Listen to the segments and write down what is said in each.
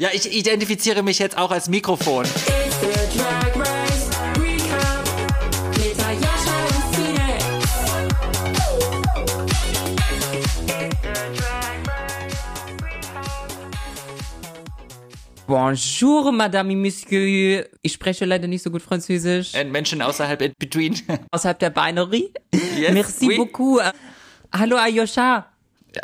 Ja, ich identifiziere mich jetzt auch als Mikrofon. Und. Bonjour, Madame et Monsieur. Ich spreche leider nicht so gut Französisch. Äh, Menschen außerhalb in between. Außerhalb der Binary. Yes, Merci oui. beaucoup. Hallo, Ayosha.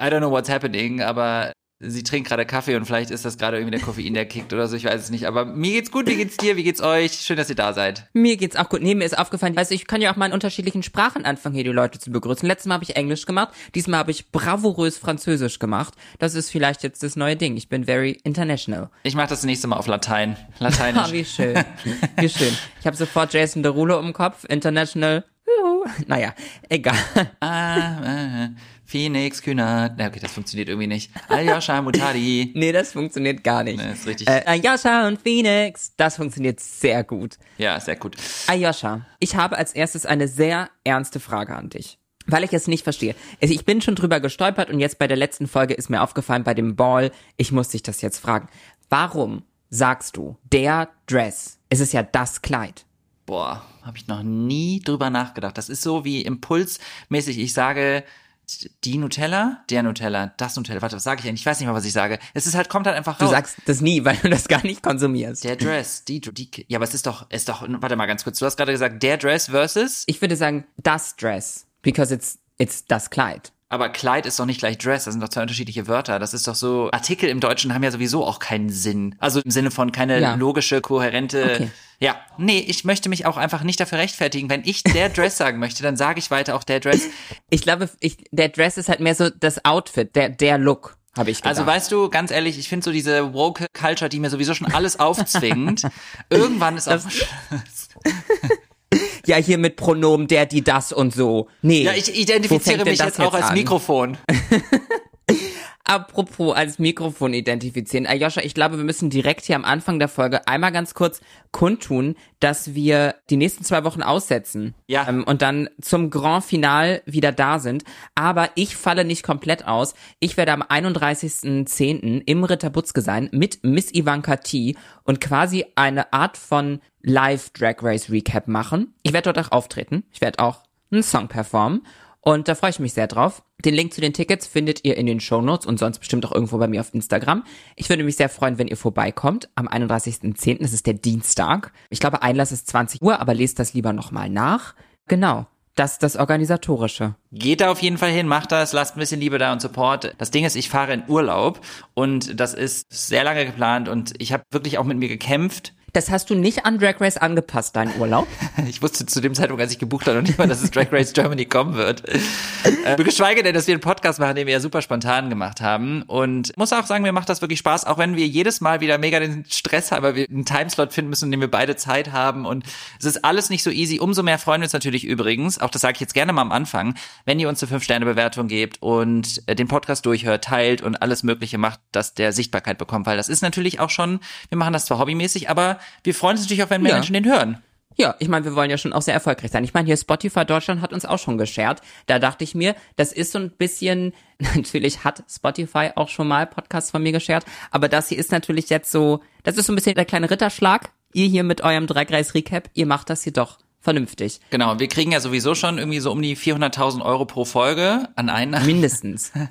I don't know what's happening, aber sie trinkt gerade Kaffee und vielleicht ist das gerade irgendwie der Koffein, der kickt oder so, ich weiß es nicht. Aber mir geht's gut, wie geht's dir, wie geht's euch? Schön, dass ihr da seid. Mir geht's auch gut. Nee, mir ist aufgefallen, also ich kann ja auch mal in unterschiedlichen Sprachen anfangen, hier die Leute zu begrüßen. Letztes Mal habe ich Englisch gemacht, diesmal habe ich bravourös Französisch gemacht. Das ist vielleicht jetzt das neue Ding. Ich bin very international. Ich mache das nächste Mal auf Latein. Ah, Lateinisch. wie schön. Wie schön. Ich habe sofort Jason Derulo im Kopf. International. Juhu. Naja, egal. Phoenix, Kühner. Na, okay, das funktioniert irgendwie nicht. Aljoscha Mutadi. Nee, das funktioniert gar nicht. Nee, ist richtig. Äh, Ayosha und Phoenix, das funktioniert sehr gut. Ja, sehr gut. Ayosha, ich habe als erstes eine sehr ernste Frage an dich. Weil ich es nicht verstehe. Also Ich bin schon drüber gestolpert und jetzt bei der letzten Folge ist mir aufgefallen, bei dem Ball, ich muss dich das jetzt fragen. Warum sagst du, der Dress, es ist ja das Kleid? Boah, habe ich noch nie drüber nachgedacht. Das ist so wie impulsmäßig. Ich sage die Nutella, der Nutella, das Nutella. Warte, was sage ich eigentlich? Ich weiß nicht mal, was ich sage. Es ist halt, kommt halt einfach Du raus. sagst das nie, weil du das gar nicht konsumierst. der Dress, die, die, ja, aber es ist doch, ist doch, warte mal ganz kurz. Du hast gerade gesagt, der Dress versus, Ich würde sagen, das Dress, because it's, it's das Kleid. Aber Kleid ist doch nicht gleich Dress. Das sind doch zwei unterschiedliche Wörter. Das ist doch so, Artikel im Deutschen haben ja sowieso auch keinen Sinn. Also im Sinne von keine Ja. logische, kohärente, Okay. ja. Nee, ich möchte mich auch einfach nicht dafür rechtfertigen. Wenn ich der Dress sagen möchte, dann sage ich weiter auch der Dress. Ich glaube, ich, der Dress ist halt mehr so das Outfit, der, der Look, habe ich gedacht. Also weißt du, ganz ehrlich, ich finde so diese woke Culture, die mir sowieso schon alles aufzwingt, irgendwann ist auch ja, hier mit Pronomen, der, die, das und so. Nee. Ja, ich identifiziere mich jetzt auch als an? Mikrofon. Apropos als Mikrofon identifizieren. Ayosha, ich glaube, wir müssen direkt hier am Anfang der Folge einmal ganz kurz kundtun, dass wir die nächsten zwei Wochen aussetzen. Ja. Ähm, und dann zum Grand Final wieder da sind. Aber ich falle nicht komplett aus. Ich werde am 31.10. im Ritter Butzke sein mit Miss Ivanka T und quasi eine Art von Live Drag Race Recap machen. Ich werde dort auch auftreten. Ich werde auch einen Song performen. Und da freue ich mich sehr drauf. Den Link zu den Tickets findet ihr in den Show Notes und sonst bestimmt auch irgendwo bei mir auf Instagram. Ich würde mich sehr freuen, wenn ihr vorbeikommt am 31.10. Das ist der Dienstag. Ich glaube, Einlass ist 20 Uhr, aber lest das lieber nochmal nach. Genau. Das ist das Organisatorische. Geht da auf jeden Fall hin, macht das, lasst ein bisschen Liebe da und Support. Das Ding ist, ich fahre in Urlaub und das ist sehr lange geplant und ich habe wirklich auch mit mir gekämpft. Das hast du nicht an Drag Race angepasst, deinen Urlaub? Ich wusste zu dem Zeitpunkt, als ich gebucht habe, noch nicht mal, dass es Drag Race Germany kommen wird. Äh, geschweige denn, dass wir einen Podcast machen, den wir ja super spontan gemacht haben. Und muss auch sagen, mir macht das wirklich Spaß, auch wenn wir jedes Mal wieder mega den Stress haben, weil wir einen Timeslot finden müssen, in dem wir beide Zeit haben. Und es ist alles nicht so easy. Umso mehr freuen wir uns natürlich übrigens, auch das sage ich jetzt gerne mal am Anfang, wenn ihr uns eine 5-Sterne-Bewertung gebt und äh, den Podcast durchhört, teilt und alles Mögliche macht, dass der Sichtbarkeit bekommt. Weil das ist natürlich auch schon, wir machen das zwar hobbymäßig, aber wir freuen uns natürlich auch, wenn mehr Ja. Menschen den hören. Ja, ich meine, wir wollen ja schon auch sehr erfolgreich sein. Ich meine, hier Spotify Deutschland hat uns auch schon geshared. Da dachte ich mir, das ist so ein bisschen, natürlich hat Spotify auch schon mal Podcasts von mir geshared, aber das hier ist natürlich jetzt so, das ist so ein bisschen der kleine Ritterschlag. Ihr hier mit eurem Race Recap, ihr macht das hier doch vernünftig. Genau, wir kriegen ja sowieso schon irgendwie so um die 400.000 Euro pro Folge an Einnahmen. Mindestens.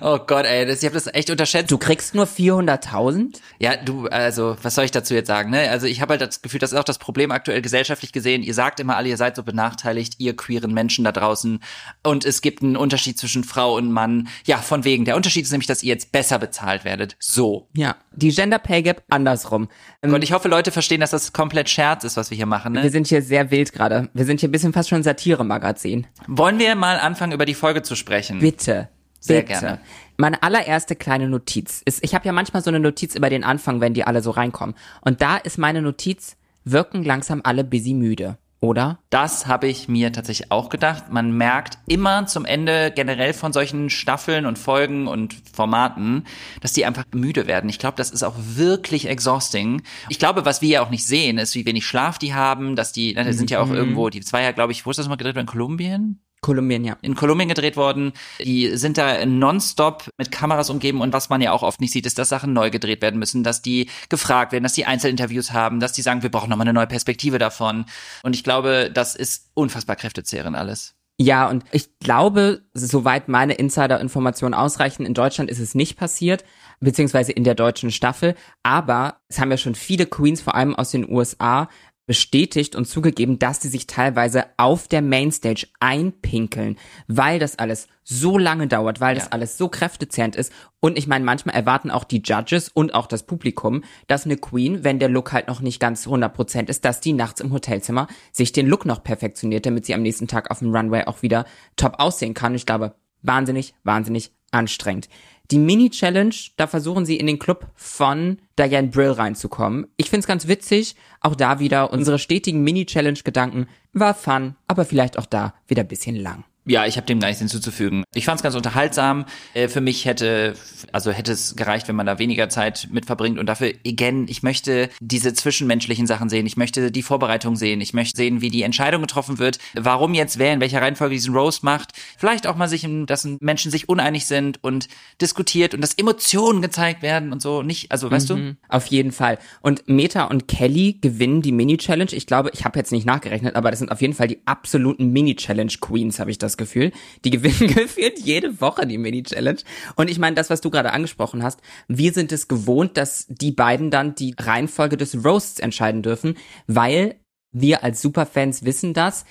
Oh Gott, ey, das, ich habe das echt unterschätzt. Du kriegst nur 400.000? Ja, du, also, was soll ich dazu jetzt sagen, ne? Also, ich habe halt das Gefühl, das ist auch das Problem aktuell gesellschaftlich gesehen. Ihr sagt immer alle, ihr seid so benachteiligt, ihr queeren Menschen da draußen. Und es gibt einen Unterschied zwischen Frau und Mann. Ja, von wegen. Der Unterschied ist nämlich, dass ihr jetzt besser bezahlt werdet. So. Ja. Die Gender Pay Gap andersrum. Und ich hoffe, Leute verstehen, dass das komplett Scherz ist, was wir hier machen, wir ne? sind hier sehr wild gerade. Wir sind hier ein bisschen fast schon Satire-Magazin. Wollen wir mal anfangen, über die Folge zu sprechen? Bitte. Sehr bitte. gerne. Meine allererste kleine Notiz ist, ich habe ja manchmal so eine Notiz über den Anfang, wenn die alle so reinkommen. Und da ist meine Notiz, wirken langsam alle busy müde. Oder? Das habe ich mir tatsächlich auch gedacht. Man merkt immer zum Ende generell von solchen Staffeln und Folgen und Formaten, dass die einfach müde werden. Ich glaube, das ist auch wirklich exhausting. Ich glaube, was wir ja auch nicht sehen, ist, wie wenig Schlaf die haben, dass die, na, die sind ja auch irgendwo, die zwei ja, glaube ich, wo ist das mal gedreht? In Kolumbien? Kolumbien, ja. in Kolumbien gedreht worden. Die sind da nonstop mit Kameras umgeben und was man ja auch oft nicht sieht, ist, dass Sachen neu gedreht werden müssen, dass die gefragt werden, dass die Einzelinterviews haben, dass die sagen, wir brauchen nochmal eine neue Perspektive davon. Und ich glaube, das ist unfassbar kräftezehrend alles. Ja, und ich glaube, soweit meine Insider-Informationen ausreichen, in Deutschland ist es nicht passiert, beziehungsweise in der deutschen Staffel. Aber es haben ja schon viele Queens, vor allem aus den USA, bestätigt und zugegeben, dass sie sich teilweise auf der Mainstage einpinkeln, weil das alles so lange dauert, weil das Ja. alles so kräftezehrend ist. Und ich meine, manchmal erwarten auch die Judges und auch das Publikum, dass eine Queen, wenn der Look halt noch nicht ganz 100% ist, dass die nachts im Hotelzimmer sich den Look noch perfektioniert, damit sie am nächsten Tag auf dem Runway auch wieder top aussehen kann. Ich glaube, wahnsinnig, wahnsinnig anstrengend. Die Mini-Challenge, da versuchen sie in den Club von Diane Brill reinzukommen. Ich find's ganz witzig. Auch da wieder unsere stetigen Mini-Challenge-Gedanken. War fun, aber vielleicht auch da wieder ein bisschen lang. Ja, ich habe dem gar nichts hinzuzufügen. Ich fand es ganz unterhaltsam. Äh, für mich hätte, also hätte es gereicht, wenn man da weniger Zeit mit verbringt. Und dafür, again, ich möchte diese zwischenmenschlichen Sachen sehen. Ich möchte die Vorbereitung sehen. Ich möchte sehen, wie die Entscheidung getroffen wird. Warum jetzt wer in welcher Reihenfolge diesen Roast macht. Vielleicht auch mal sich, dass Menschen sich uneinig sind und diskutiert und dass Emotionen gezeigt werden und so. Nicht, also weißt du? Auf jeden Fall. Und Meta und Kelly gewinnen die Mini-Challenge. Ich glaube, ich habe jetzt nicht nachgerechnet, aber das sind auf jeden Fall die absoluten Mini-Challenge-Queens, habe ich das Gefühl. Die gewinnen gefühlt jede Woche die Mini-Challenge. Und ich meine, das, was du gerade angesprochen hast, wir sind es gewohnt, dass die beiden dann die Reihenfolge des Roasts entscheiden dürfen, weil wir als Superfans wissen das.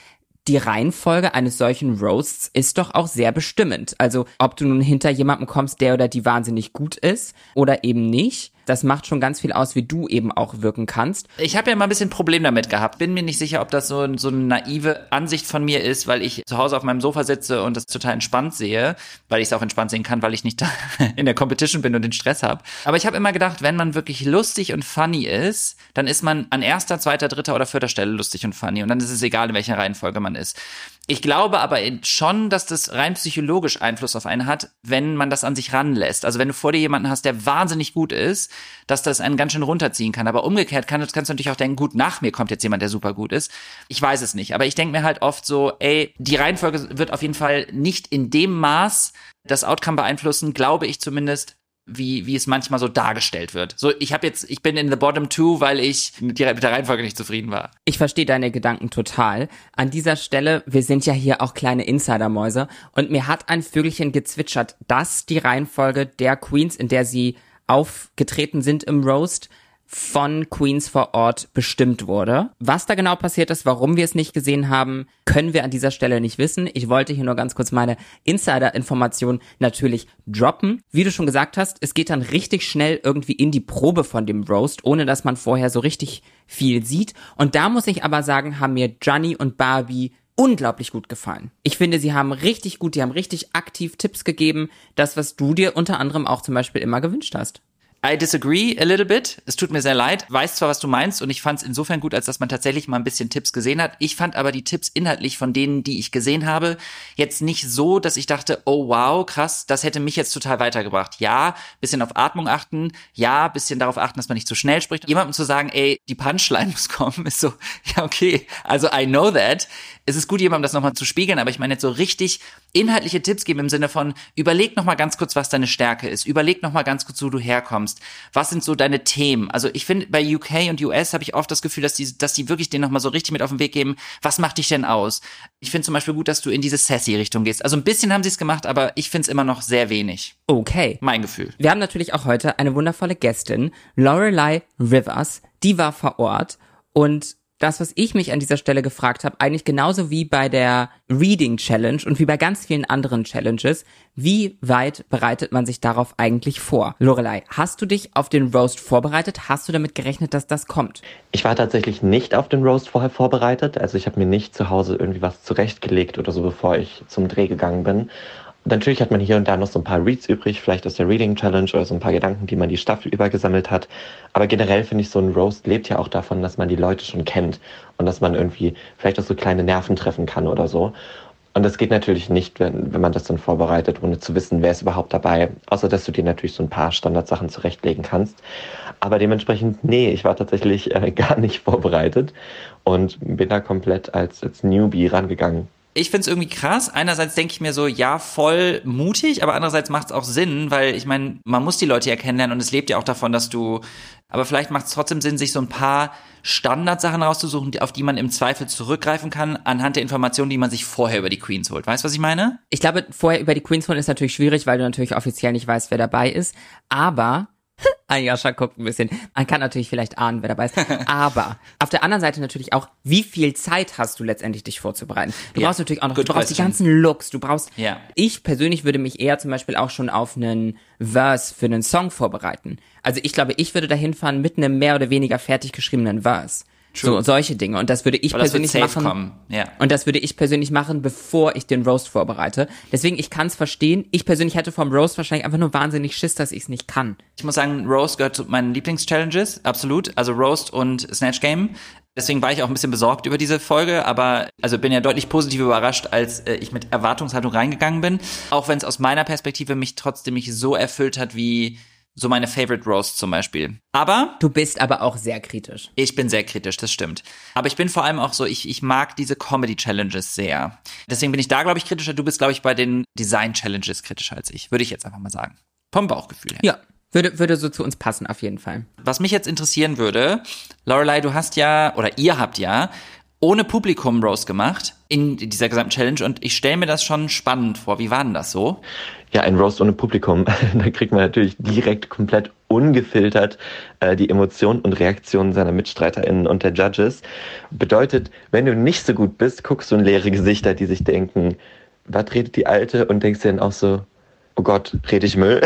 Die Reihenfolge eines solchen Roasts ist doch auch sehr bestimmend. Also, ob du nun hinter jemandem kommst, der oder die wahnsinnig gut ist oder eben nicht, das macht schon ganz viel aus, wie du eben auch wirken kannst. Ich habe ja mal ein bisschen Problem damit gehabt. Bin mir nicht sicher, ob das so, so eine naive Ansicht von mir ist, weil ich zu Hause auf meinem Sofa sitze und das total entspannt sehe, weil ich es auch entspannt sehen kann, weil ich nicht da in der Competition bin und den Stress habe. Aber ich habe immer gedacht, wenn man wirklich lustig und funny ist, dann ist man an erster, zweiter, dritter oder vierter Stelle lustig und funny und dann ist es egal, in welcher Reihenfolge man ist. Ich glaube aber schon, dass das rein psychologisch Einfluss auf einen hat, wenn man das an sich ranlässt. Also wenn du vor dir jemanden hast, der wahnsinnig gut ist, dass das einen ganz schön runterziehen kann. Aber umgekehrt kann, kannst du natürlich auch denken, gut, nach mir kommt jetzt jemand, der super gut ist. Ich weiß es nicht. Aber ich denke mir halt oft so, ey, die Reihenfolge wird auf jeden Fall nicht in dem Maß das Outcome beeinflussen, glaube ich zumindest, wie, wie es manchmal so dargestellt wird. So, ich habe jetzt, ich bin in the bottom two, weil ich mit, der- mit der Reihenfolge nicht zufrieden war. Ich verstehe deine Gedanken total. An dieser Stelle, wir sind ja hier auch kleine Insidermäuse und mir hat ein Vögelchen gezwitschert, dass die Reihenfolge der Queens, in der sie aufgetreten sind im Roast, von Queens vor Ort bestimmt wurde. Was da genau passiert ist, warum wir es nicht gesehen haben, können wir an dieser Stelle nicht wissen. Ich wollte hier nur ganz kurz meine Insider-Information natürlich droppen. Wie du schon gesagt hast, es geht dann richtig schnell irgendwie in die Probe von dem Roast, ohne dass man vorher so richtig viel sieht. Und da muss ich aber sagen, haben mir Johnny und Barbie unglaublich gut gefallen. Ich finde, sie haben richtig gut, die haben richtig aktiv Tipps gegeben. Das, was du dir unter anderem auch zum Beispiel immer gewünscht hast. I disagree a little bit. Es tut mir sehr leid. Weiß zwar, was du meinst und ich fand es insofern gut, als dass man tatsächlich mal ein bisschen Tipps gesehen hat. Ich fand aber die Tipps inhaltlich von denen, die ich gesehen habe, jetzt nicht so, dass ich dachte, oh wow, krass, das hätte mich jetzt total weitergebracht. Ja, bisschen auf Atmung achten. Ja, bisschen darauf achten, dass man nicht zu schnell spricht. Jemandem zu sagen, ey, die Punchline muss kommen, ist so, ja okay, also I know that. Es ist gut, jemandem das nochmal zu spiegeln, aber ich meine jetzt so richtig inhaltliche Tipps geben im Sinne von, überleg nochmal ganz kurz, was deine Stärke ist. Überleg nochmal ganz kurz, wo du herkommst. Was sind so deine Themen? Also ich finde, bei UK und US habe ich oft das Gefühl, dass die, dass die wirklich denen nochmal so richtig mit auf den Weg geben, was macht dich denn aus? Ich finde zum Beispiel gut, dass du in diese Sassy-Richtung gehst. Also ein bisschen haben sie es gemacht, aber ich finde es immer noch sehr wenig. Okay. Mein Gefühl. Wir haben natürlich auch heute eine wundervolle Gästin, Lorelei Rivers, die war vor Ort und das, was ich mich an dieser Stelle gefragt habe, eigentlich genauso wie bei der Reading Challenge und wie bei ganz vielen anderen Challenges, wie weit bereitet man sich darauf eigentlich vor? Lorelei, hast du dich auf den Roast vorbereitet? Hast du damit gerechnet, dass das kommt? Ich war tatsächlich nicht auf den Roast vorher vorbereitet. Also ich habe mir nicht zu Hause irgendwie was zurechtgelegt oder so, bevor ich zum Dreh gegangen bin. Natürlich hat man hier und da noch so ein paar Reads übrig, vielleicht aus der Reading Challenge oder so ein paar Gedanken, die man die Staffel über gesammelt hat. Aber generell finde ich, so ein Roast lebt ja auch davon, dass man die Leute schon kennt und dass man irgendwie vielleicht auch so kleine Nerven treffen kann oder so. Und das geht natürlich nicht, wenn, wenn man das dann vorbereitet, ohne zu wissen, wer ist überhaupt dabei. Außer, dass du dir natürlich so ein paar Standardsachen zurechtlegen kannst. Aber dementsprechend, nee, ich war tatsächlich äh, gar nicht vorbereitet und bin da komplett als, als Newbie rangegangen. Ich find's irgendwie krass. Einerseits denke ich mir so, ja, voll mutig, aber andererseits macht's auch Sinn, weil ich meine, man muss die Leute ja kennenlernen und es lebt ja auch davon, dass du. Aber vielleicht macht's trotzdem Sinn, sich so ein paar Standardsachen rauszusuchen, auf die man im Zweifel zurückgreifen kann, anhand der Informationen, die man sich vorher über die Queens holt. Weißt du, was ich meine? Ich glaube, vorher über die Queens holen ist natürlich schwierig, weil du natürlich offiziell nicht weißt, wer dabei ist. Aber Ayasha guckt ein bisschen. Man kann natürlich vielleicht ahnen, wer dabei ist. Aber auf der anderen Seite natürlich auch, wie viel Zeit hast du letztendlich, dich vorzubereiten? Du Ja, brauchst natürlich auch noch, du brauchst die question. ganzen Looks, du brauchst. Ja. Ich persönlich würde mich eher zum Beispiel auch schon auf einen Verse für einen Song vorbereiten. Also ich glaube, ich würde dahin fahren mit einem mehr oder weniger fertig geschriebenen Verse. So, solche Dinge. Und das würde ich wird persönlich machen. kommen. Ja. Und das würde ich persönlich machen, bevor ich den Roast vorbereite. Deswegen, ich kann es verstehen. Ich persönlich hätte vom Roast wahrscheinlich einfach nur wahnsinnig Schiss, dass ich es nicht kann. Ich muss sagen, Roast gehört zu meinen Lieblingschallenges, absolut. Also Roast und Snatch Game. Deswegen war ich auch ein bisschen besorgt über diese Folge, aber also bin ja deutlich positiv überrascht, als äh, ich mit Erwartungshaltung reingegangen bin. Auch wenn es aus meiner Perspektive mich trotzdem nicht so erfüllt hat wie so meine Favorite Roast zum Beispiel. Aber Du bist aber auch sehr kritisch. ich bin sehr kritisch, das stimmt. Aber ich bin vor allem auch so, ich, ich mag diese Comedy-Challenges sehr. Deswegen bin ich da, glaube ich, kritischer. Du bist, glaube ich, bei den Design-Challenges kritischer als ich. Würde ich jetzt einfach mal sagen. Vom Bauchgefühl her. Ja. Würde, würde so zu uns passen, auf jeden Fall. Was mich jetzt interessieren würde, Lorelei, du hast ja, oder ihr habt ja, ohne Publikum Rose gemacht in dieser gesamten Challenge und ich stelle mir das schon spannend vor. Wie war denn das so? Ja, ein Roast ohne Publikum. da kriegt man natürlich direkt komplett ungefiltert äh, die Emotionen und Reaktionen seiner MitstreiterInnen und der Judges. Bedeutet, wenn du nicht so gut bist, guckst du in leere Gesichter, die sich denken, was redet die Alte? Und denkst dir dann auch so, oh Gott, rede ich Müll?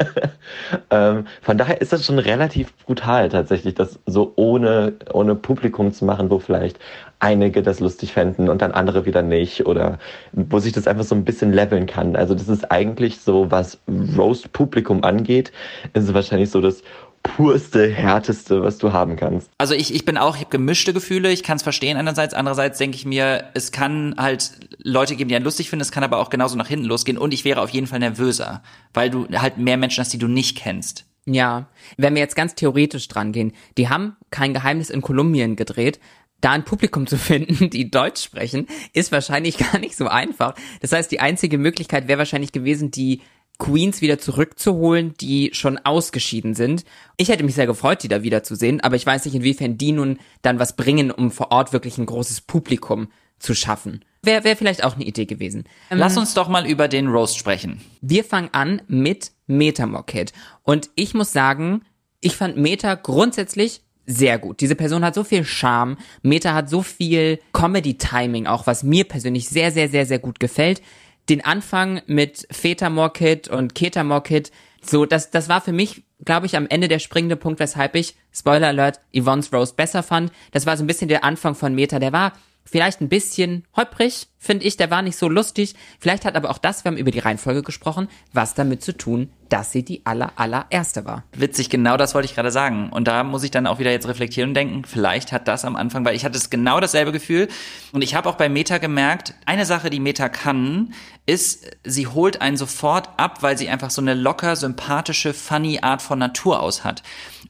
ähm, von daher ist das schon relativ brutal tatsächlich, das so ohne, ohne Publikum zu machen, wo vielleicht einige das lustig fänden und dann andere wieder nicht oder wo sich das einfach so ein bisschen leveln kann. Also das ist eigentlich so, was Roast-Publikum angeht, ist es wahrscheinlich so das purste, härteste, was du haben kannst. Also ich, ich bin auch, ich habe gemischte Gefühle, ich kann es verstehen einerseits, andererseits denke ich mir, es kann halt Leute geben, die einen lustig finden, es kann aber auch genauso nach hinten losgehen und ich wäre auf jeden Fall nervöser, weil du halt mehr Menschen hast, die du nicht kennst. Ja. Wenn wir jetzt ganz theoretisch dran gehen, die haben kein Geheimnis in Kolumbien gedreht. Da ein Publikum zu finden, die Deutsch sprechen, ist wahrscheinlich gar nicht so einfach. Das heißt, die einzige Möglichkeit wäre wahrscheinlich gewesen, die Queens wieder zurückzuholen, die schon ausgeschieden sind. Ich hätte mich sehr gefreut, die da wiederzusehen, aber ich weiß nicht, inwiefern die nun dann was bringen, um vor Ort wirklich ein großes Publikum zu schaffen. Wäre wär vielleicht auch eine Idee gewesen. Ähm, Lass uns doch mal über den Roast sprechen. wir fangen an mit Metamorkid. Und ich muss sagen, ich fand Meta grundsätzlich sehr gut. Diese Person hat so viel Charme. Meta hat so viel Comedy-Timing auch, was mir persönlich sehr, sehr, sehr, sehr gut gefällt. Den Anfang mit Feta Morkid und Keta Morkid, so, das, das war für mich, glaube ich, am Ende der springende Punkt, weshalb ich, Spoiler Alert, Yvonne's Rose besser fand. Das war so ein bisschen der Anfang von Meta. Der war vielleicht ein bisschen holprig, finde ich, der war nicht so lustig. Vielleicht hat aber auch das, wir haben über die Reihenfolge gesprochen, was damit zu tun, dass sie die aller, allererste war. Witzig, genau das wollte ich gerade sagen. Und da muss ich dann auch wieder jetzt reflektieren und denken, vielleicht hat das am Anfang, weil ich hatte es genau dasselbe Gefühl. Und ich habe auch bei Meta gemerkt, eine Sache, die Meta kann, ist, sie holt einen sofort ab, weil sie einfach so eine locker, sympathische, funny Art von Natur aus hat.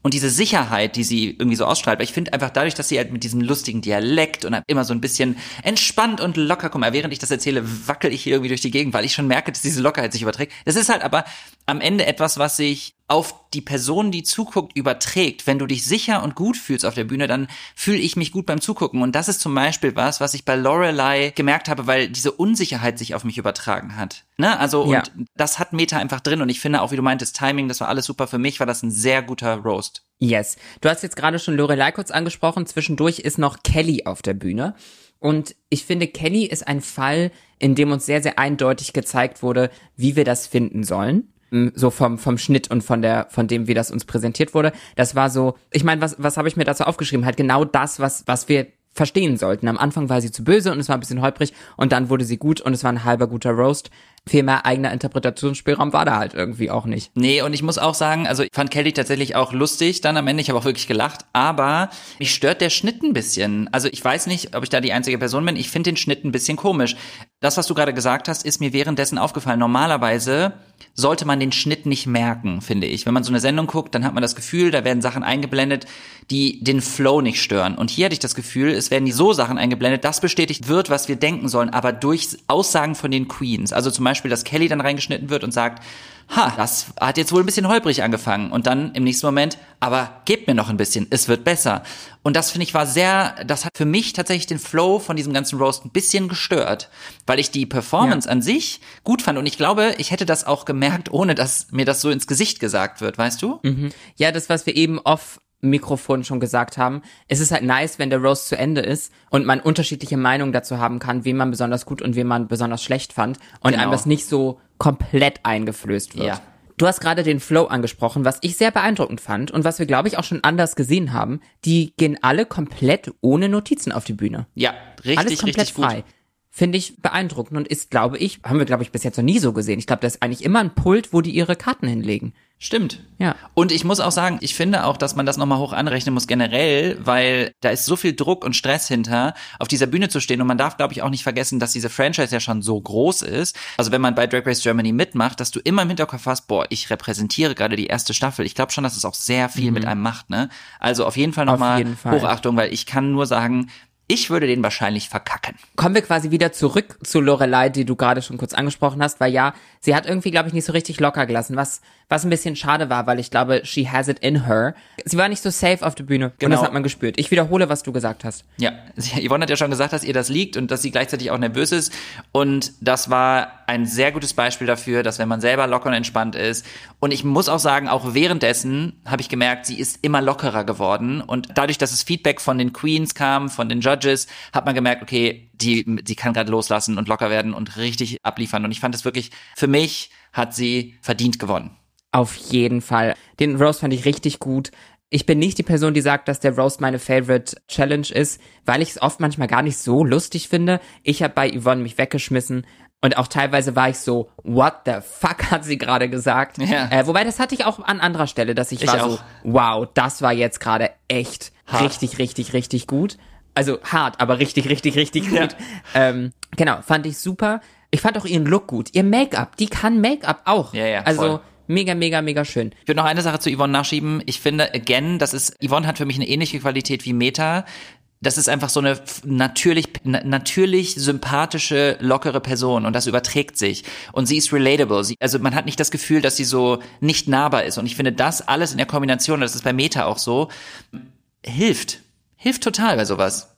Und diese Sicherheit, die sie irgendwie so ausstrahlt, weil ich finde einfach dadurch, dass sie halt mit diesem lustigen Dialekt und immer so ein bisschen entspannt und locker kommt, während ich das erzähle, wackel ich hier irgendwie durch die Gegend, weil ich schon merke, dass diese Lockerheit sich überträgt. Das ist halt aber am Ende etwas, was sich auf die Person, die zuguckt, überträgt. Wenn du dich sicher und gut fühlst auf der Bühne, dann fühle ich mich gut beim Zugucken. Und das ist zum Beispiel was, was ich bei Lorelei gemerkt habe, weil diese Unsicherheit sich auf mich übertragen hat. Ne? Also, Ja. und das hat Meta einfach drin. Und ich finde auch, wie du meintest, Timing, das war alles super für mich, war das ein sehr guter Roast. Yes. Du hast jetzt gerade schon Lorelei kurz angesprochen. Zwischendurch ist noch Kelly auf der Bühne. Und ich finde, Kelly ist ein Fall, in dem uns sehr, sehr eindeutig gezeigt wurde, wie wir das finden sollen. So vom, vom Schnitt und von der, von dem, wie das uns präsentiert wurde. Das war so, ich meine, was, was habe ich mir dazu aufgeschrieben? Halt genau das, was, was wir verstehen sollten. Am Anfang war sie zu böse und es war ein bisschen holprig und dann wurde sie gut und es war ein halber guter Roast. Viel mehr eigener Interpretationsspielraum war da halt irgendwie auch nicht. Nee, und ich muss auch sagen, also ich fand Kelly tatsächlich auch lustig dann am Ende. Ich habe auch wirklich gelacht, aber mich stört der Schnitt ein bisschen. Also ich weiß nicht, ob ich da die einzige Person bin. Ich finde den Schnitt ein bisschen komisch. Das, was du gerade gesagt hast, ist mir währenddessen aufgefallen. Normalerweise sollte man den Schnitt nicht merken, finde ich. Wenn man so eine Sendung guckt, dann hat man das Gefühl, da werden Sachen eingeblendet, die den Flow nicht stören. Und hier hatte ich das Gefühl, es werden die so Sachen eingeblendet, dass bestätigt wird, was wir denken sollen, aber durch Aussagen von den Queens. Also zum Beispiel, dass Kelly dann reingeschnitten wird und sagt, ha, das hat jetzt wohl ein bisschen holprig angefangen. Und dann im nächsten Moment, aber gebt mir noch ein bisschen, es wird besser. Und das finde ich war sehr, das hat für mich tatsächlich den Flow von diesem ganzen Roast ein bisschen gestört, weil ich die Performance Ja. an sich gut fand. Und ich glaube, ich hätte das auch gemerkt, ohne dass mir das so ins Gesicht gesagt wird, weißt du? Ja, das, was wir eben off Mikrofon schon gesagt haben. Es ist halt nice, wenn der Roast zu Ende ist und man unterschiedliche Meinungen dazu haben kann, wen man besonders gut und wen man besonders schlecht fand und Genau. einem das nicht so komplett eingeflößt wird. Ja. Du hast gerade den Flow angesprochen, was ich sehr beeindruckend fand und was wir, glaube ich, auch schon anders gesehen haben. Die gehen alle komplett ohne Notizen auf die Bühne. Ja, richtig, Alles komplett richtig gut. Finde ich beeindruckend und ist, glaube ich, haben wir, glaube ich, bis jetzt noch nie so gesehen. Ich glaube, da ist eigentlich immer ein Pult, wo die ihre Karten hinlegen. Stimmt. Ja. Und ich muss auch sagen, ich finde auch, dass man das nochmal hoch anrechnen muss generell, weil da ist so viel Druck und Stress hinter, auf dieser Bühne zu stehen. Und man darf, glaube ich, auch nicht vergessen, dass diese Franchise ja schon so groß ist. Also wenn man bei Drag Race Germany mitmacht, dass du immer im Hinterkopf hast, boah, ich repräsentiere gerade die erste Staffel. Ich glaube schon, dass es auch sehr viel mit einem macht, ne? Also auf jeden Fall nochmal. Hochachtung, weil ich kann nur sagen, ich würde den wahrscheinlich verkacken. kommen wir quasi wieder zurück zu Lorelei, die du gerade schon kurz angesprochen hast, weil ja, sie hat irgendwie, glaube ich, nicht so richtig locker gelassen, was, was ein bisschen schade war, weil ich glaube, she has it in her. Sie war nicht so safe auf der Bühne und Genau. das hat man gespürt. Ich wiederhole, was du gesagt hast. Ja, Yvonne hat ja schon gesagt, dass ihr das liegt und dass sie gleichzeitig auch nervös ist. Und das war ein sehr gutes Beispiel dafür, dass wenn man selber locker und entspannt ist. Und ich muss auch sagen, auch währenddessen habe ich gemerkt, sie ist immer lockerer geworden. Und dadurch, dass es Feedback von den Queens kam, von den Judges, hat man gemerkt, okay, die, sie kann gerade loslassen und locker werden und richtig abliefern. Und ich fand es wirklich, für mich hat sie verdient gewonnen. Auf jeden Fall. Den Roast fand ich richtig gut. Ich bin nicht die Person, die sagt, dass der Roast meine Favorite Challenge ist, weil ich es oft manchmal gar nicht so lustig finde. Ich habe bei Yvonne mich weggeschmissen und auch teilweise war ich so, what the fuck hat sie gerade gesagt? Ja. Äh, wobei das hatte ich auch an anderer Stelle, dass ich, Ich war auch. so, wow, das war jetzt gerade echt Hart. richtig, richtig, richtig gut. Also hart, aber richtig, richtig, richtig gut. Ähm, genau, fand ich super. Ich fand auch ihren Look gut. Ihr Make-up, die kann Make-up auch. Ja, ja, Also voll. mega, mega, mega schön. Ich würde noch eine Sache zu Yvonne nachschieben. Ich finde, again, das ist, Yvonne hat für mich eine ähnliche Qualität wie Meta. Das ist einfach so eine natürlich, na, natürlich sympathische, lockere Person und das überträgt sich. Und sie ist relatable. Sie, also man hat nicht das Gefühl, dass sie so nicht nahbar ist. Und ich finde, das alles in der Kombination, das ist bei Meta auch so, hilft. Hilft total bei sowas.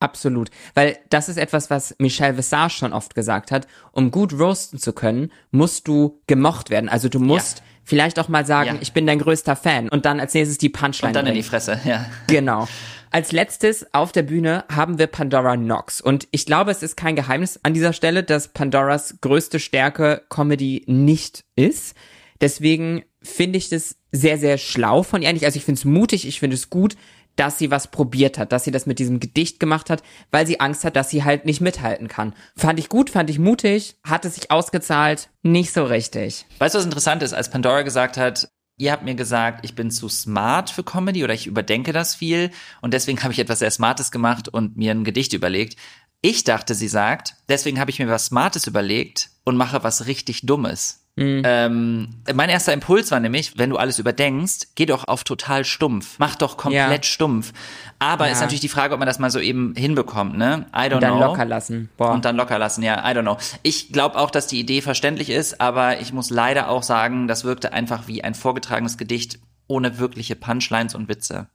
Absolut. Weil das ist etwas, was Michelle Visage schon oft gesagt hat. Um gut roasten zu können, musst du gemocht werden. Also du musst Ja. vielleicht auch mal sagen, Ja. ich bin dein größter Fan. Und dann als nächstes die Punchline. Und dann in die bringen. Fresse, ja. Genau. Als letztes auf der Bühne haben wir Pandora Knox. Und ich glaube, es ist kein Geheimnis an dieser Stelle, dass Pandoras größte Stärke Comedy nicht ist. Deswegen finde ich das sehr, sehr schlau von ihr eigentlich. Also ich finde es mutig, ich finde es gut, dass sie was probiert hat, dass sie das mit diesem Gedicht gemacht hat, weil sie Angst hat, dass sie halt nicht mithalten kann. Fand ich gut, fand ich mutig, hat es sich ausgezahlt, nicht so richtig. Weißt du, was interessant ist, als Pandora gesagt hat, ihr habt mir gesagt, ich bin zu smart für Comedy oder ich überdenke das viel und deswegen habe ich etwas sehr Smartes gemacht und mir ein Gedicht überlegt. Ich dachte, sie sagt, deswegen habe ich mir was Smartes überlegt und mache was richtig Dummes. Ähm, mein erster Impuls war nämlich, wenn du alles überdenkst, geh doch auf total stumpf. Mach doch komplett Ja. stumpf. Aber Ja. ist natürlich die Frage, ob man das mal so eben hinbekommt, ne? I don't Und dann know. locker lassen. Boah. Und dann locker lassen, ja, I don't know. Ich glaube auch, dass die Idee verständlich ist, aber ich muss leider auch sagen, das wirkte einfach wie ein vorgetragenes Gedicht ohne wirkliche Punchlines und Witze.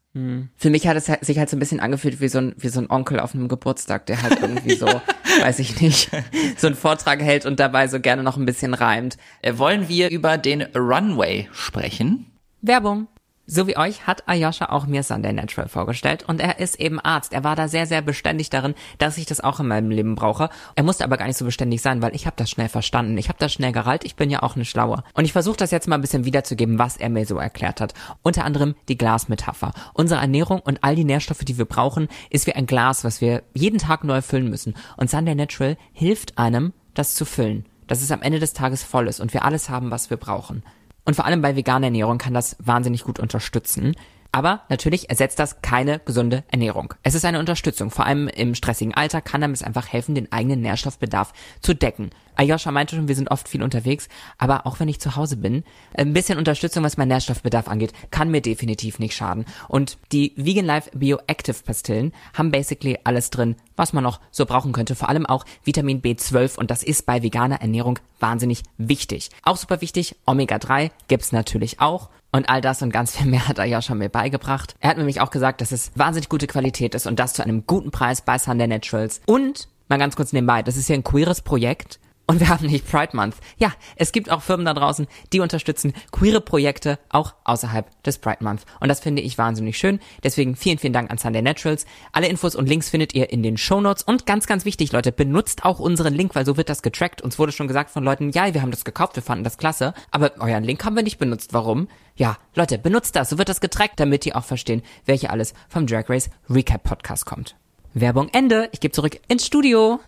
Für mich hat es halt- sich halt so ein bisschen angefühlt wie so ein, wie so ein Onkel auf einem Geburtstag, der halt irgendwie so, weiß ich nicht, so einen Vortrag hält und dabei so gerne noch ein bisschen reimt. Äh, wollen wir über den Runway sprechen? Werbung. So wie euch hat Ayosha auch mir Sunday Natural vorgestellt und er ist eben Arzt. Er war da sehr, sehr beständig darin, dass ich das auch in meinem Leben brauche. Er musste aber gar nicht so beständig sein, weil ich habe das schnell verstanden. Ich habe das schnell gereilt. Ich bin ja auch eine Schlaue. Und ich versuche das jetzt mal ein bisschen wiederzugeben, was er mir so erklärt hat. Unter anderem die Glasmetapher. Unsere Ernährung und all die Nährstoffe, die wir brauchen, ist wie ein Glas, was wir jeden Tag neu füllen müssen. Und Sunday Natural hilft einem, das zu füllen. Dass es am Ende des Tages voll ist und wir alles haben, was wir brauchen. Und vor allem bei veganer Ernährung kann das wahnsinnig gut unterstützen. Aber natürlich ersetzt das keine gesunde Ernährung. Es ist eine Unterstützung. Vor allem im stressigen Alter kann es einfach helfen, den eigenen Nährstoffbedarf zu decken. Ayosha meinte schon, wir sind oft viel unterwegs, aber auch wenn ich zu Hause bin, ein bisschen Unterstützung, was meinen Nährstoffbedarf angeht, kann mir definitiv nicht schaden. Und die Vegan Life Bioactive Pastillen haben basically alles drin, was man noch so brauchen könnte. Vor allem auch Vitamin B12 und das ist bei veganer Ernährung wahnsinnig wichtig. Auch super wichtig, Omega-3 gibt's natürlich auch. Und all das und ganz viel mehr hat Ayosha mir beigebracht. Er hat nämlich auch gesagt, dass es wahnsinnig gute Qualität ist und das zu einem guten Preis bei Sunday Naturals. Und, mal ganz kurz nebenbei, das ist hier ein queeres Projekt. Und wir haben nicht Pride Month. Ja, es gibt auch Firmen da draußen, die unterstützen queere Projekte auch außerhalb des Pride Month. Und das finde ich wahnsinnig schön. Deswegen vielen, vielen Dank an Sunday Naturals. Alle Infos und Links findet ihr in den Show Notes. Und ganz, ganz wichtig, Leute, benutzt auch unseren Link, weil so wird das getrackt. Uns wurde schon gesagt von Leuten, ja, wir haben das gekauft, wir fanden das klasse. Aber euren Link haben wir nicht benutzt. Warum? Ja, Leute, benutzt das. So wird das getrackt, damit ihr auch verstehen, welche alles vom Drag Race Recap Podcast kommt. Werbung Ende. Ich gebe zurück ins Studio.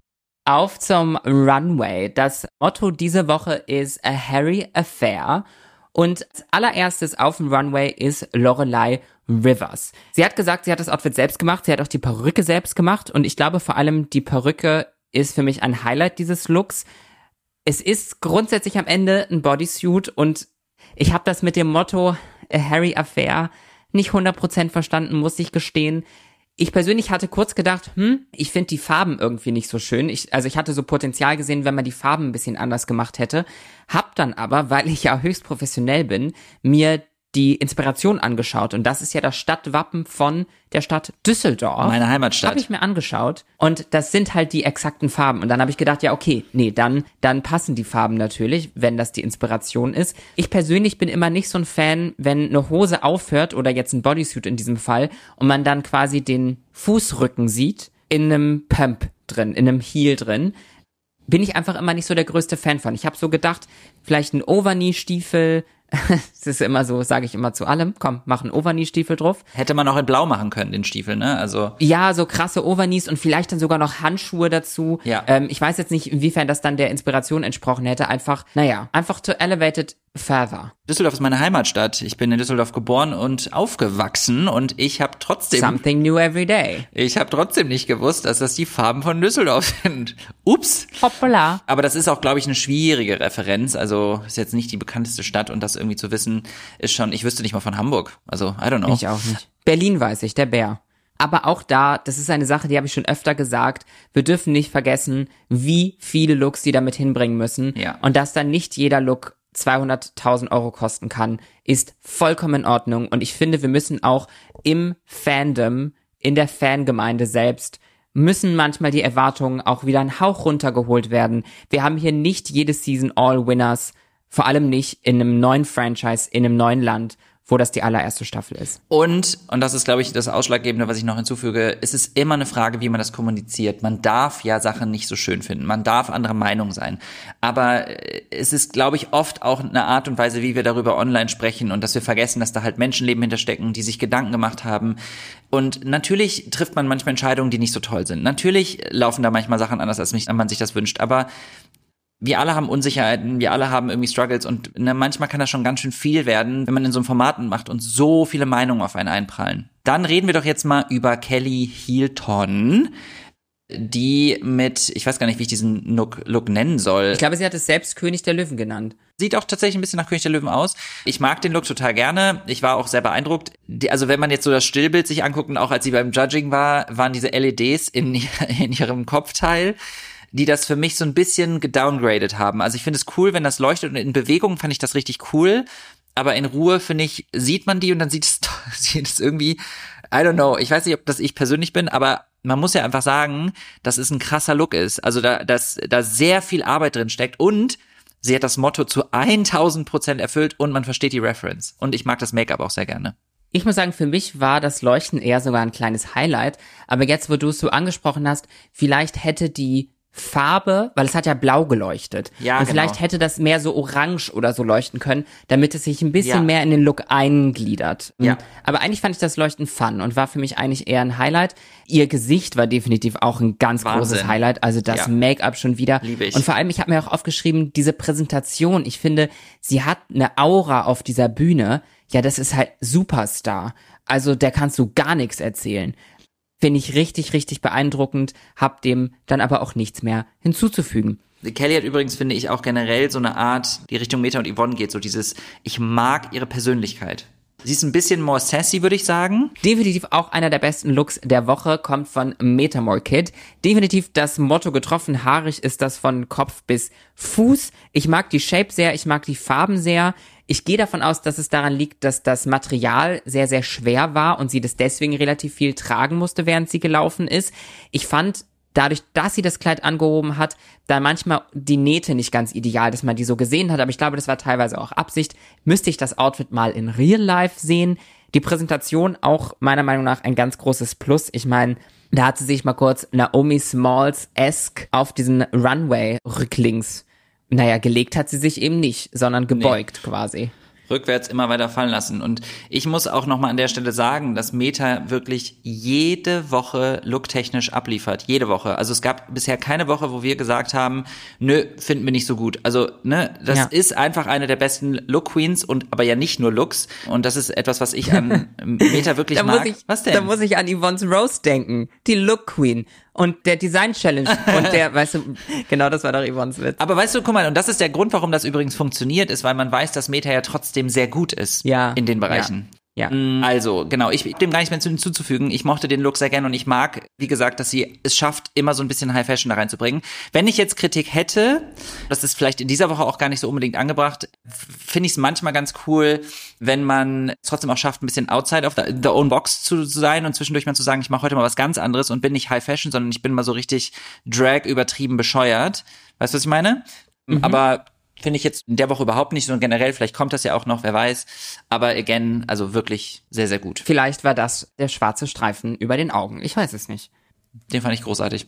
Auf zum Runway. Das Motto diese Woche ist A Harry Affair. Und als allererstes auf dem Runway ist Lorelei Rivers. Sie hat gesagt, sie hat das Outfit selbst gemacht, sie hat auch die Perücke selbst gemacht und ich glaube vor allem die Perücke ist für mich ein Highlight dieses Looks. Es ist grundsätzlich am Ende ein Bodysuit und ich habe das mit dem Motto A Harry Affair nicht 100% verstanden, muss ich gestehen. Ich persönlich hatte kurz gedacht, hm, ich finde die Farben irgendwie nicht so schön. Ich, also ich hatte so Potenzial gesehen, wenn man die Farben ein bisschen anders gemacht hätte. Hab dann aber, weil ich ja höchst professionell bin, mir die Inspiration angeschaut. Und das ist ja das Stadtwappen von der Stadt Düsseldorf. Meine Heimatstadt. Habe ich mir angeschaut. Und das sind halt die exakten Farben. Und dann habe ich gedacht, ja, okay, nee, dann, dann passen die Farben natürlich, wenn das die Inspiration ist. Ich persönlich bin immer nicht so ein Fan, wenn eine Hose aufhört oder jetzt ein Bodysuit in diesem Fall und man dann quasi den Fußrücken sieht in einem Pump drin, in einem Heel drin bin ich einfach immer nicht so der größte Fan von. Ich habe so gedacht, vielleicht ein Overknee-Stiefel. Es ist immer so, sage ich immer zu allem. Komm, mach einen Overknee-Stiefel drauf. Hätte man auch in Blau machen können, den Stiefel, ne? Also. Ja, so krasse Overknees und vielleicht dann sogar noch Handschuhe dazu. Ja. Ähm, ich weiß jetzt nicht, inwiefern das dann der Inspiration entsprochen hätte. Einfach, naja, einfach to elevate it further. Düsseldorf ist meine Heimatstadt. Ich bin in Düsseldorf geboren und aufgewachsen und ich habe trotzdem Something new every day. ich habe trotzdem nicht gewusst, dass das die Farben von Düsseldorf sind. Ups. Hoppala. Aber das ist auch, glaube ich, eine schwierige Referenz. Also ist jetzt nicht die bekannteste Stadt und das irgendwie zu wissen, ist schon, ich wüsste nicht mal von Hamburg. Also, I don't know. Ich auch nicht. Berlin weiß ich, der Bär. Aber auch da, das ist eine Sache, die habe ich schon öfter gesagt. Wir dürfen nicht vergessen, wie viele Looks die damit hinbringen müssen. Ja. Und dass dann nicht jeder Look 200.000 Euro kosten kann, ist vollkommen in Ordnung. Und ich finde, wir müssen auch im Fandom, in der Fangemeinde selbst, müssen manchmal die Erwartungen auch wieder einen Hauch runtergeholt werden. Wir haben hier nicht jede Season All Winners, vor allem nicht in einem neuen Franchise, in einem neuen Land, wo das die allererste Staffel ist. Und, und das ist, glaube ich, das Ausschlaggebende, was ich noch hinzufüge, es ist immer eine Frage, wie man das kommuniziert. Man darf ja Sachen nicht so schön finden. Man darf andere Meinung sein. Aber äh, es ist, glaube ich, oft auch eine Art und Weise, wie wir darüber online sprechen und dass wir vergessen, dass da halt Menschenleben hinterstecken, die sich Gedanken gemacht haben. Und natürlich trifft man manchmal Entscheidungen, die nicht so toll sind. Natürlich laufen da manchmal Sachen anders, als man sich das wünscht. Aber wir alle haben Unsicherheiten, wir alle haben irgendwie Struggles und ne, manchmal kann das schon ganz schön viel werden, wenn man in so einem Format macht und so viele Meinungen auf einen einprallen. Dann reden wir doch jetzt mal über Kelly Hilton, die mit, ich weiß gar nicht, wie ich diesen Look, Look nennen soll. Ich glaube, sie hat es selbst König der Löwen genannt. Sieht auch tatsächlich ein bisschen nach König der Löwen aus. Ich mag den Look total gerne. Ich war auch sehr beeindruckt. Die, also wenn man jetzt so das Stillbild sich anguckt und auch als sie beim Judging war, waren diese LEDs in, in ihrem Kopfteil die das für mich so ein bisschen gedowngradet haben. Also ich finde es cool, wenn das leuchtet und in Bewegung fand ich das richtig cool. Aber in Ruhe, finde ich, sieht man die und dann sieht es, sieht es irgendwie, I don't know, ich weiß nicht, ob das ich persönlich bin, aber man muss ja einfach sagen, dass es ein krasser Look ist. Also da, dass da sehr viel Arbeit drin steckt und sie hat das Motto zu 1000 Prozent erfüllt und man versteht die Reference. Und ich mag das Make-up auch sehr gerne. Ich muss sagen, für mich war das Leuchten eher sogar ein kleines Highlight. Aber jetzt, wo du es so angesprochen hast, vielleicht hätte die Farbe, weil es hat ja blau geleuchtet. Ja, Und genau. vielleicht hätte das mehr so orange oder so leuchten können, damit es sich ein bisschen Ja. mehr in den Look eingliedert. Ja. Aber eigentlich fand ich das Leuchten fun und war für mich eigentlich eher ein Highlight. Ihr Gesicht war definitiv auch ein ganz Wahnsinn. großes Highlight. Also das Ja. Make-up schon wieder. Liebe ich. Und vor allem, ich habe mir auch aufgeschrieben, diese Präsentation. Ich finde, sie hat eine Aura auf dieser Bühne. Ja, das ist halt Superstar. Also der kannst du gar nichts erzählen. Finde ich richtig, richtig beeindruckend, hab dem dann aber auch nichts mehr hinzuzufügen. Kelly hat übrigens, finde ich, auch generell so eine Art, die Richtung Meta und Yvonne geht, so dieses, ich mag ihre Persönlichkeit. Sie ist ein bisschen more sassy, würde ich sagen. Definitiv auch einer der besten Looks der Woche kommt von Metamore Kid. Definitiv das Motto getroffen. Haarig ist das von Kopf bis Fuß. Ich mag die Shape sehr, ich mag die Farben sehr. Ich gehe davon aus, dass es daran liegt, dass das Material sehr, sehr schwer war und sie das deswegen relativ viel tragen musste, während sie gelaufen ist. Ich fand dadurch, dass sie das Kleid angehoben hat, da manchmal die Nähte nicht ganz ideal, dass man die so gesehen hat, aber ich glaube, das war teilweise auch Absicht. Müsste ich das Outfit mal in Real Life sehen. Die Präsentation auch meiner Meinung nach ein ganz großes Plus. Ich meine, da hat sie sich mal kurz Naomi Smalls-esque auf diesen Runway rücklings, naja, gelegt hat sie sich eben nicht, sondern gebeugt quasi. rückwärts immer weiter fallen lassen. Und ich muss auch nochmal an der Stelle sagen, dass Meta wirklich jede Woche looktechnisch abliefert. Jede Woche. Also es gab bisher keine Woche, wo wir gesagt haben, nö, finden wir nicht so gut. Also, ne, das Ja. ist einfach eine der besten Look-Queens und aber ja nicht nur Looks. Und das ist etwas, was ich an Meta wirklich Da mag. muss, ich, was denn? da muss ich an Yvonne's Rose denken. Die Look Queen und der Design Challenge und der, weißt du, genau das war doch Yvonne's Witz. Aber weißt du, guck mal, und das ist der Grund, warum das übrigens funktioniert, ist, weil man weiß, dass Meta ja trotzdem sehr gut ist Ja. in den Bereichen. Ja. Also, genau, ich dem gar nichts mehr zu- hinzuzufügen. Ich mochte den Look sehr gerne und ich mag, wie gesagt, dass sie es schafft, immer so ein bisschen High Fashion da reinzubringen. Wenn ich jetzt Kritik hätte, das ist vielleicht in dieser Woche auch gar nicht so unbedingt angebracht, finde ich es manchmal ganz cool, wenn man es trotzdem auch schafft, ein bisschen outside of the, the own box zu, zu sein und zwischendurch mal zu sagen, ich mache heute mal was ganz anderes und bin nicht High Fashion, sondern ich bin mal so richtig Drag übertrieben bescheuert. Weißt du, was ich meine? Aber finde ich jetzt in der Woche überhaupt nicht, sondern generell, vielleicht kommt das ja auch noch, wer weiß. Aber again, also wirklich sehr, sehr gut. Vielleicht war das der schwarze Streifen über den Augen. Ich weiß es nicht. Den fand ich großartig.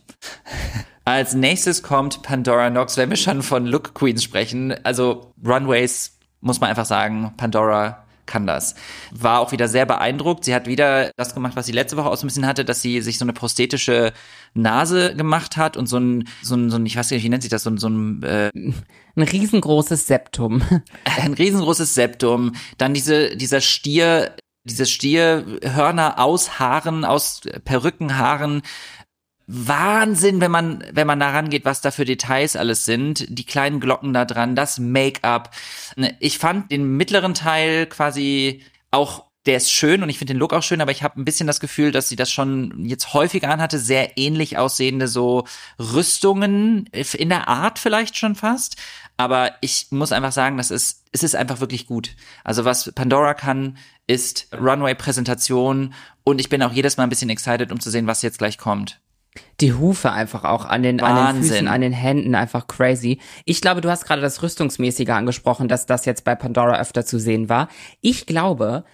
Als nächstes kommt Pandora Nox, wenn wir schon von Look Queens sprechen. Also Runways, muss man einfach sagen, Pandora kann das. War auch wieder sehr beeindruckt. Sie hat wieder das gemacht, was sie letzte Woche auch so ein bisschen hatte, dass sie sich so eine prosthetische Nase gemacht hat und so ein, so ein, so ein ich weiß nicht, wie nennt sich das, so ein, so ein äh, Ein riesengroßes Septum. ein riesengroßes Septum, dann diese, dieser Stier, diese Stierhörner aus Haaren, aus Perückenhaaren. Wahnsinn, wenn man, wenn man da rangeht, was da für Details alles sind. Die kleinen Glocken da dran, das Make-up. Ich fand den mittleren Teil quasi auch der ist schön und ich finde den Look auch schön, aber ich habe ein bisschen das Gefühl, dass sie das schon jetzt häufiger anhatte, sehr ähnlich aussehende so Rüstungen in der Art vielleicht schon fast. Aber ich muss einfach sagen, das ist, es ist einfach wirklich gut. Also was Pandora kann, ist Runway-Präsentation und ich bin auch jedes Mal ein bisschen excited, um zu sehen, was jetzt gleich kommt. Die Hufe einfach auch an den, an den. Füßen, an den Händen, einfach crazy. Ich glaube, du hast gerade das Rüstungsmäßige angesprochen, dass das jetzt bei Pandora öfter zu sehen war. Ich glaube,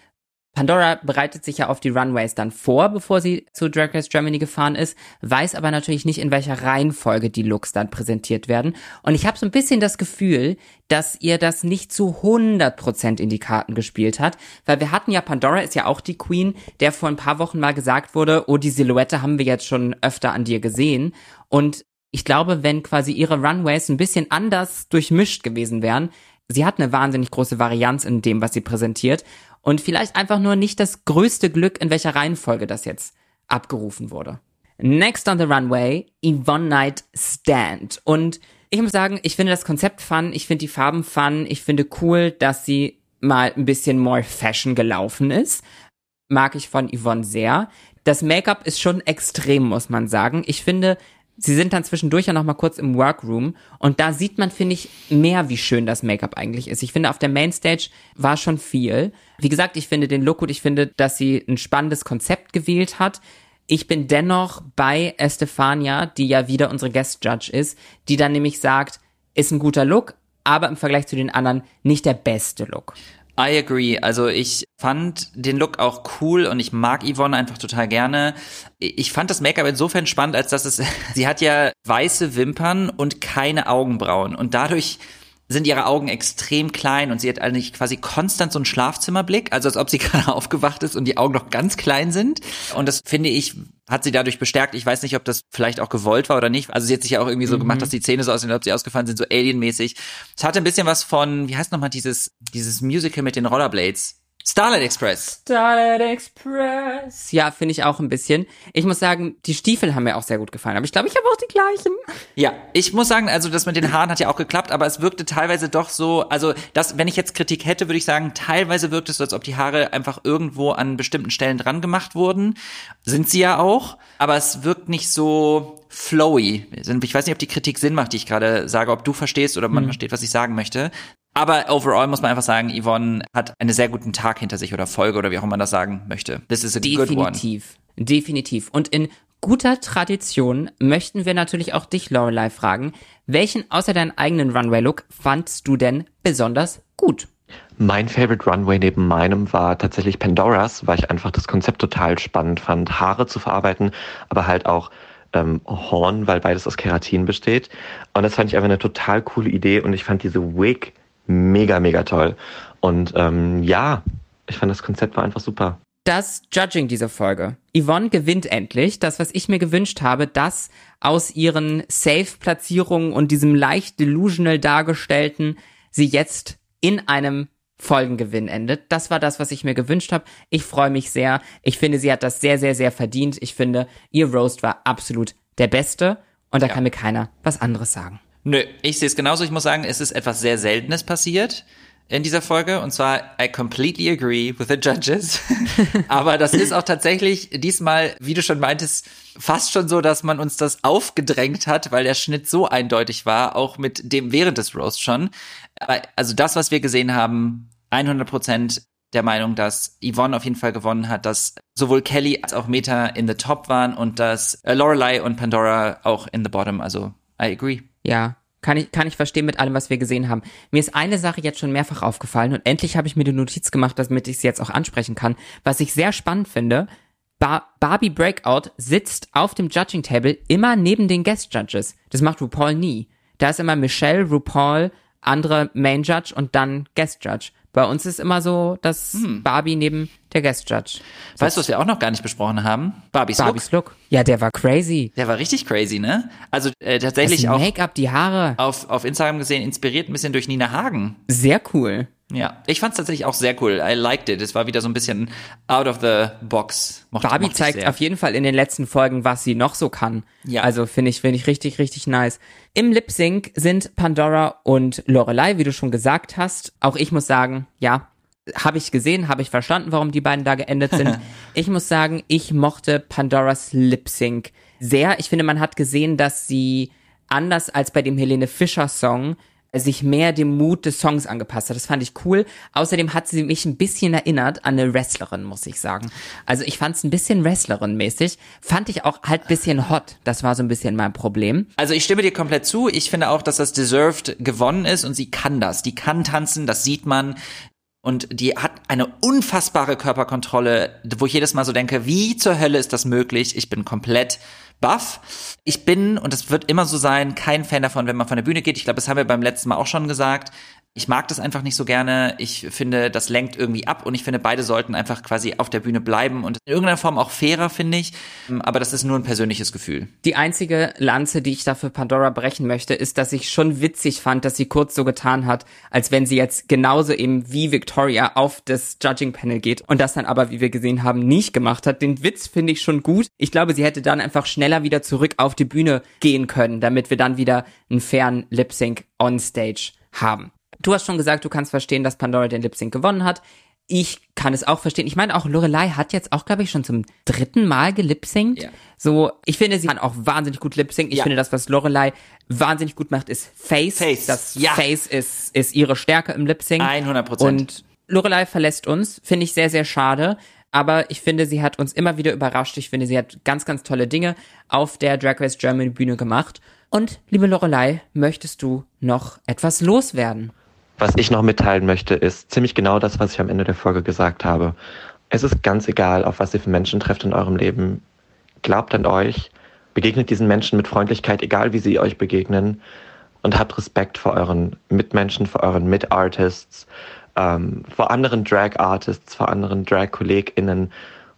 Pandora bereitet sich ja auf die Runways dann vor, bevor sie zu Drag Race Germany gefahren ist, weiß aber natürlich nicht, in welcher Reihenfolge die Looks dann präsentiert werden. Und ich habe so ein bisschen das Gefühl, dass ihr das nicht zu 100% in die Karten gespielt hat, weil wir hatten ja, Pandora ist ja auch die Queen, der vor ein paar Wochen mal gesagt wurde, oh, die Silhouette haben wir jetzt schon öfter an dir gesehen. Und ich glaube, wenn quasi ihre Runways ein bisschen anders durchmischt gewesen wären, sie hat eine wahnsinnig große Varianz in dem, was sie präsentiert und vielleicht einfach nur nicht das größte Glück, in welcher Reihenfolge das jetzt abgerufen wurde. Next on the runway, Yvonne Knight Stand. Und ich muss sagen, ich finde das Konzept fun, ich finde die Farben fun, ich finde cool, dass sie mal ein bisschen more fashion gelaufen ist. Mag ich von Yvonne sehr. Das Make-up ist schon extrem, muss man sagen. Ich finde, sie sind dann zwischendurch ja noch mal kurz im Workroom und da sieht man, finde ich, mehr, wie schön das Make-up eigentlich ist. Ich finde, auf der Mainstage war schon viel. Wie gesagt, ich finde den Look gut. Ich finde, dass sie ein spannendes Konzept gewählt hat. Ich bin dennoch bei Estefania, die ja wieder unsere Guest Judge ist, die dann nämlich sagt, ist ein guter Look, aber im Vergleich zu den anderen nicht der beste Look. I agree. Also ich fand den Look auch cool und ich mag Yvonne einfach total gerne. Ich fand das Make-up insofern spannend, als dass es, sie hat ja weiße Wimpern und keine Augenbrauen und dadurch sind ihre Augen extrem klein und sie hat eigentlich quasi konstant so einen Schlafzimmerblick, also als ob sie gerade aufgewacht ist und die Augen noch ganz klein sind. Und das finde ich, hat sie dadurch bestärkt. Ich weiß nicht, ob das vielleicht auch gewollt war oder nicht. Also sie hat sich ja auch irgendwie so gemacht, dass die Zähne so aussehen, als ob sie ausgefallen sind, so alienmäßig. Es hatte ein bisschen was von, wie heißt nochmal dieses, dieses Musical mit den Rollerblades? Starlight Express. Starlight Express. Ja, finde ich auch ein bisschen. Ich muss sagen, die Stiefel haben mir auch sehr gut gefallen. Aber ich glaube, ich habe auch die gleichen. Ja, ich muss sagen, also das mit den Haaren hat ja auch geklappt, aber es wirkte teilweise doch so, also das, wenn ich jetzt Kritik hätte, würde ich sagen, teilweise wirkt es so, als ob die Haare einfach irgendwo an bestimmten Stellen dran gemacht wurden. Sind sie ja auch, aber es wirkt nicht so flowy. Ich weiß nicht, ob die Kritik Sinn macht, die ich gerade sage, ob du verstehst oder man versteht, was ich sagen möchte. Aber overall muss man einfach sagen, Yvonne hat einen sehr guten Tag hinter sich oder Folge oder wie auch immer man das sagen möchte. This is a good one. Definitiv. Definitiv. Und in guter Tradition möchten wir natürlich auch dich, Lorelei, fragen, welchen außer deinen eigenen Runway-Look fandst du denn besonders gut? Mein Favorite Runway neben meinem war tatsächlich Pandoras, weil ich einfach das Konzept total spannend fand, Haare zu verarbeiten, aber halt auch ähm, Horn, weil beides aus Keratin besteht. Und das fand ich einfach eine total coole Idee und ich fand diese Wig mega, mega toll. Und ähm, ja, ich fand das Konzept war einfach super. Das Judging dieser Folge. Yvonne gewinnt endlich das, was ich mir gewünscht habe, dass aus ihren Safe-Platzierungen und diesem leicht delusional dargestellten sie jetzt in einem Folgengewinn endet. Das war das, was ich mir gewünscht habe. Ich freue mich sehr. Ich finde, sie hat das sehr, sehr, sehr verdient. Ich finde, ihr Roast war absolut der beste und da kann mir keiner was anderes sagen. Nö, ich sehe es genauso. Ich muss sagen, es ist etwas sehr Seltenes passiert in dieser Folge. Und zwar, I completely agree with the judges. Aber das ist auch tatsächlich diesmal, wie du schon meintest, fast schon so, dass man uns das aufgedrängt hat, weil der Schnitt so eindeutig war, auch mit dem während des Roasts schon. Aber also das, was wir gesehen haben, 100 Prozent der Meinung, dass Yvonne auf jeden Fall gewonnen hat, dass sowohl Kelly als auch Meta in the top waren und dass äh, Lorelei und Pandora auch in the bottom. Also, I agree. Ja, kann ich, kann ich verstehen mit allem, was wir gesehen haben. Mir ist eine Sache jetzt schon mehrfach aufgefallen und endlich habe ich mir die Notiz gemacht, damit ich sie jetzt auch ansprechen kann. Was ich sehr spannend finde, Bar Barbie Breakout sitzt auf dem Judging Table immer neben den Guest Judges. Das macht RuPaul nie. Da ist immer Michelle, RuPaul, andere Main Judge und dann Guest Judge. Bei uns ist immer so, dass Hm. Barbie neben der Guest Judge. Weißt du, was wir auch noch gar nicht besprochen haben? Barbies, Barbies Look. Look. Ja, der war crazy. Der war richtig crazy, ne? Also äh, Das tatsächlich auch Make-up, die Haare. auf, auf Instagram gesehen, inspiriert ein bisschen durch Nina Hagen. Sehr cool. Ja, ich fand's tatsächlich auch sehr cool. I liked it. Es war wieder so ein bisschen out of the box. Mochte, Barbie mochte ich zeigt sehr. auf jeden Fall in den letzten Folgen, was sie noch so kann. Ja. Also finde ich, finde ich richtig, richtig nice. Im Lip Sync sind Pandora und Lorelei, wie du schon gesagt hast. Auch ich muss sagen, ja, habe ich gesehen, habe ich verstanden, warum die beiden da geendet sind. ich muss sagen, ich mochte Pandoras Lip Sync sehr. Ich finde, man hat gesehen, dass sie anders als bei dem Helene Fischer Song sich mehr dem Mut des Songs angepasst hat. Das fand ich cool. Außerdem hat sie mich ein bisschen erinnert an eine Wrestlerin, muss ich sagen. Also ich fand es ein bisschen Wrestlerin-mäßig. Fand ich auch halt bisschen hot. Das war so ein bisschen mein Problem. Also ich stimme dir komplett zu. Ich finde auch, dass das Deserved gewonnen ist und sie kann das. Die kann tanzen, das sieht man. Und die hat eine unfassbare Körperkontrolle, wo ich jedes Mal so denke, wie zur Hölle ist das möglich? Ich bin komplett baff. Ich bin, und das wird immer so sein, kein Fan davon, wenn man von der Bühne geht. Ich glaube, das haben wir beim letzten Mal auch schon gesagt. Ich mag das einfach nicht so gerne. Ich finde, das lenkt irgendwie ab und ich finde, beide sollten einfach quasi auf der Bühne bleiben und in irgendeiner Form auch fairer, finde ich. Aber das ist nur ein persönliches Gefühl. Die einzige Lanze, die ich da für Pandora brechen möchte, ist, dass ich schon witzig fand, dass sie kurz so getan hat, als wenn sie jetzt genauso eben wie Victoria auf das Judging Panel geht und das dann aber, wie wir gesehen haben, nicht gemacht hat. Den Witz finde ich schon gut. Ich glaube, sie hätte dann einfach schneller wieder zurück auf die Bühne gehen können, damit wir dann wieder einen fairen Lip Sync on Stage haben. Du hast schon gesagt, du kannst verstehen, dass Pandora den Lip Sync gewonnen hat. Ich kann es auch verstehen. Ich meine, auch Lorelei hat jetzt auch, glaube ich, schon zum dritten Mal gelipsingt. Ja. So, ich finde, sie kann auch wahnsinnig gut lip-sync. Ich Ja. finde, das, was Lorelei wahnsinnig gut macht, ist Face. Face, Das ja. Face ist, ist ihre Stärke im Lip-Sync. 100%. Und Lorelei verlässt uns. Finde ich sehr, sehr schade. Aber ich finde, sie hat uns immer wieder überrascht. Ich finde, sie hat ganz, ganz tolle Dinge auf der Drag Race Germany Bühne gemacht. Und, liebe Lorelei, möchtest du noch etwas loswerden? Was ich noch mitteilen möchte, ist ziemlich genau das, was ich am Ende der Folge gesagt habe. Es ist ganz egal, auf was ihr für Menschen trefft in eurem Leben. Glaubt an euch, begegnet diesen Menschen mit Freundlichkeit, egal wie sie euch begegnen, und habt Respekt vor euren Mitmenschen, vor euren Mitartists, ähm, vor anderen Drag-Artists, vor anderen Drag-KollegInnen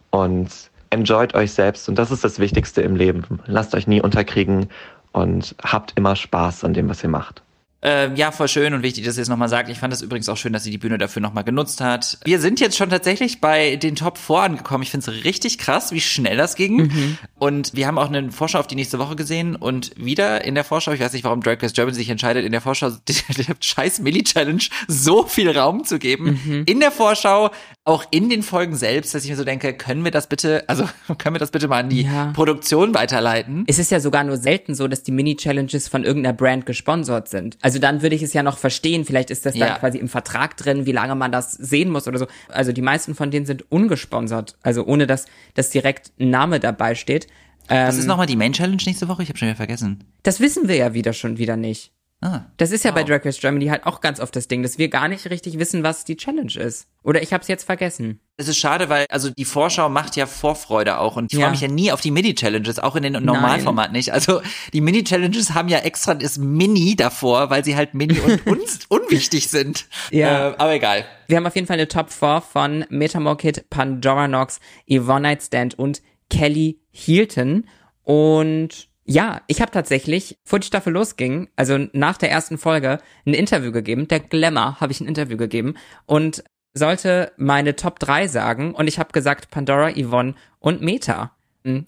und enjoyt euch selbst. Und das ist das Wichtigste im Leben. Lasst euch nie unterkriegen und habt immer Spaß an dem, was ihr macht. Ähm, ja, voll schön und wichtig, dass ihr es nochmal sagt. Ich fand es übrigens auch schön, dass sie die Bühne dafür nochmal genutzt hat. Wir sind jetzt schon tatsächlich bei den Top 4 angekommen. Ich finde es richtig krass, wie schnell das ging. Und wir haben auch eine Vorschau auf die nächste Woche gesehen und wieder in der Vorschau, ich weiß nicht, warum Drag Race Germany sich entscheidet, in der Vorschau der scheiß Milli-Challenge so viel Raum zu geben. In der Vorschau, auch in den Folgen selbst, dass ich mir so denke, können wir das bitte, also können wir das bitte mal an die Ja. Produktion weiterleiten? Es ist ja sogar nur selten so, dass die Mini-Challenges von irgendeiner Brand gesponsert sind. Also dann würde ich es ja noch verstehen. Vielleicht ist das dann Ja. quasi im Vertrag drin, wie lange man das sehen muss oder so. Also die meisten von denen sind ungesponsert. Also ohne, dass, dass direkt ein Name dabei steht. Was ist nochmal die Main Challenge nächste Woche? Ich habe schon wieder vergessen. Das wissen wir ja wieder schon wieder nicht. Ah. Das ist ja bei Wow. Drag Race Germany halt auch ganz oft das Ding, dass wir gar nicht richtig wissen, was die Challenge ist. Oder ich habe es jetzt vergessen. Es ist schade, weil also die Vorschau macht ja Vorfreude auch und ich Ja. freue mich ja nie auf die Mini-Challenges, auch in den Normalformat nicht. Also die Mini-Challenges haben ja extra das Mini davor, weil sie halt Mini und uns unwichtig sind. Ja. Äh, aber egal. Wir haben auf jeden Fall eine Top 4 von Metamorkid, Pandora Nox, Yvonne Nightstand und Kelly Hilton. Und ja, ich habe tatsächlich, bevor die Staffel losging, also nach der ersten Folge, ein Interview gegeben. Der Glamour habe ich ein Interview gegeben und sollte meine Top 3 sagen. Und ich habe gesagt Pandora, Yvonne und Meta.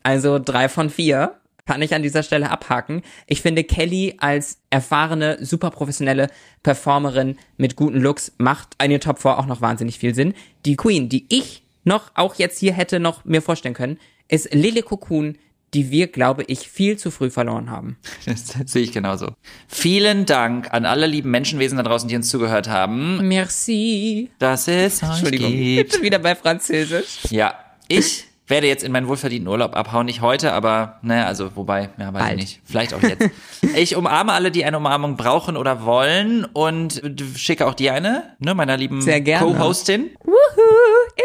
Also drei von vier kann ich an dieser Stelle abhaken. Ich finde Kelly als erfahrene, super professionelle Performerin mit guten Looks macht eine Top 4 auch noch wahnsinnig viel Sinn. Die Queen, die ich noch auch jetzt hier hätte noch mir vorstellen können, ist Lele Cocoon, die wir, glaube ich, viel zu früh verloren haben. Das, das sehe ich genauso. Vielen Dank an alle lieben Menschenwesen da draußen, die uns zugehört haben, Merci. dass es euch Entschuldigung, gibt. wieder bei Französisch. Ja, ich werde jetzt in meinen wohlverdienten Urlaub abhauen. Nicht heute, aber naja, also wobei, ja, weiß Bald. ich nicht. Vielleicht auch jetzt. ich umarme alle, die eine Umarmung brauchen oder wollen und schicke auch dir eine, ne, meiner lieben. Co-Hostin. Wuhu,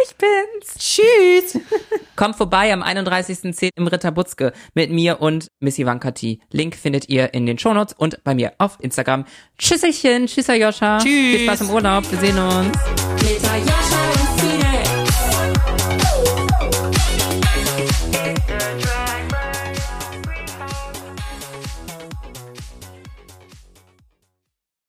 ich bin's. Tschüss. Kommt vorbei am 31.10. im Ritter Butzke mit mir und Miss Ivanka T. Link findet ihr in den Shownotes und bei mir auf Instagram. Tschüsselchen, tschüss Joscha. Tschüss. Viel Spaß im Urlaub, wir sehen uns.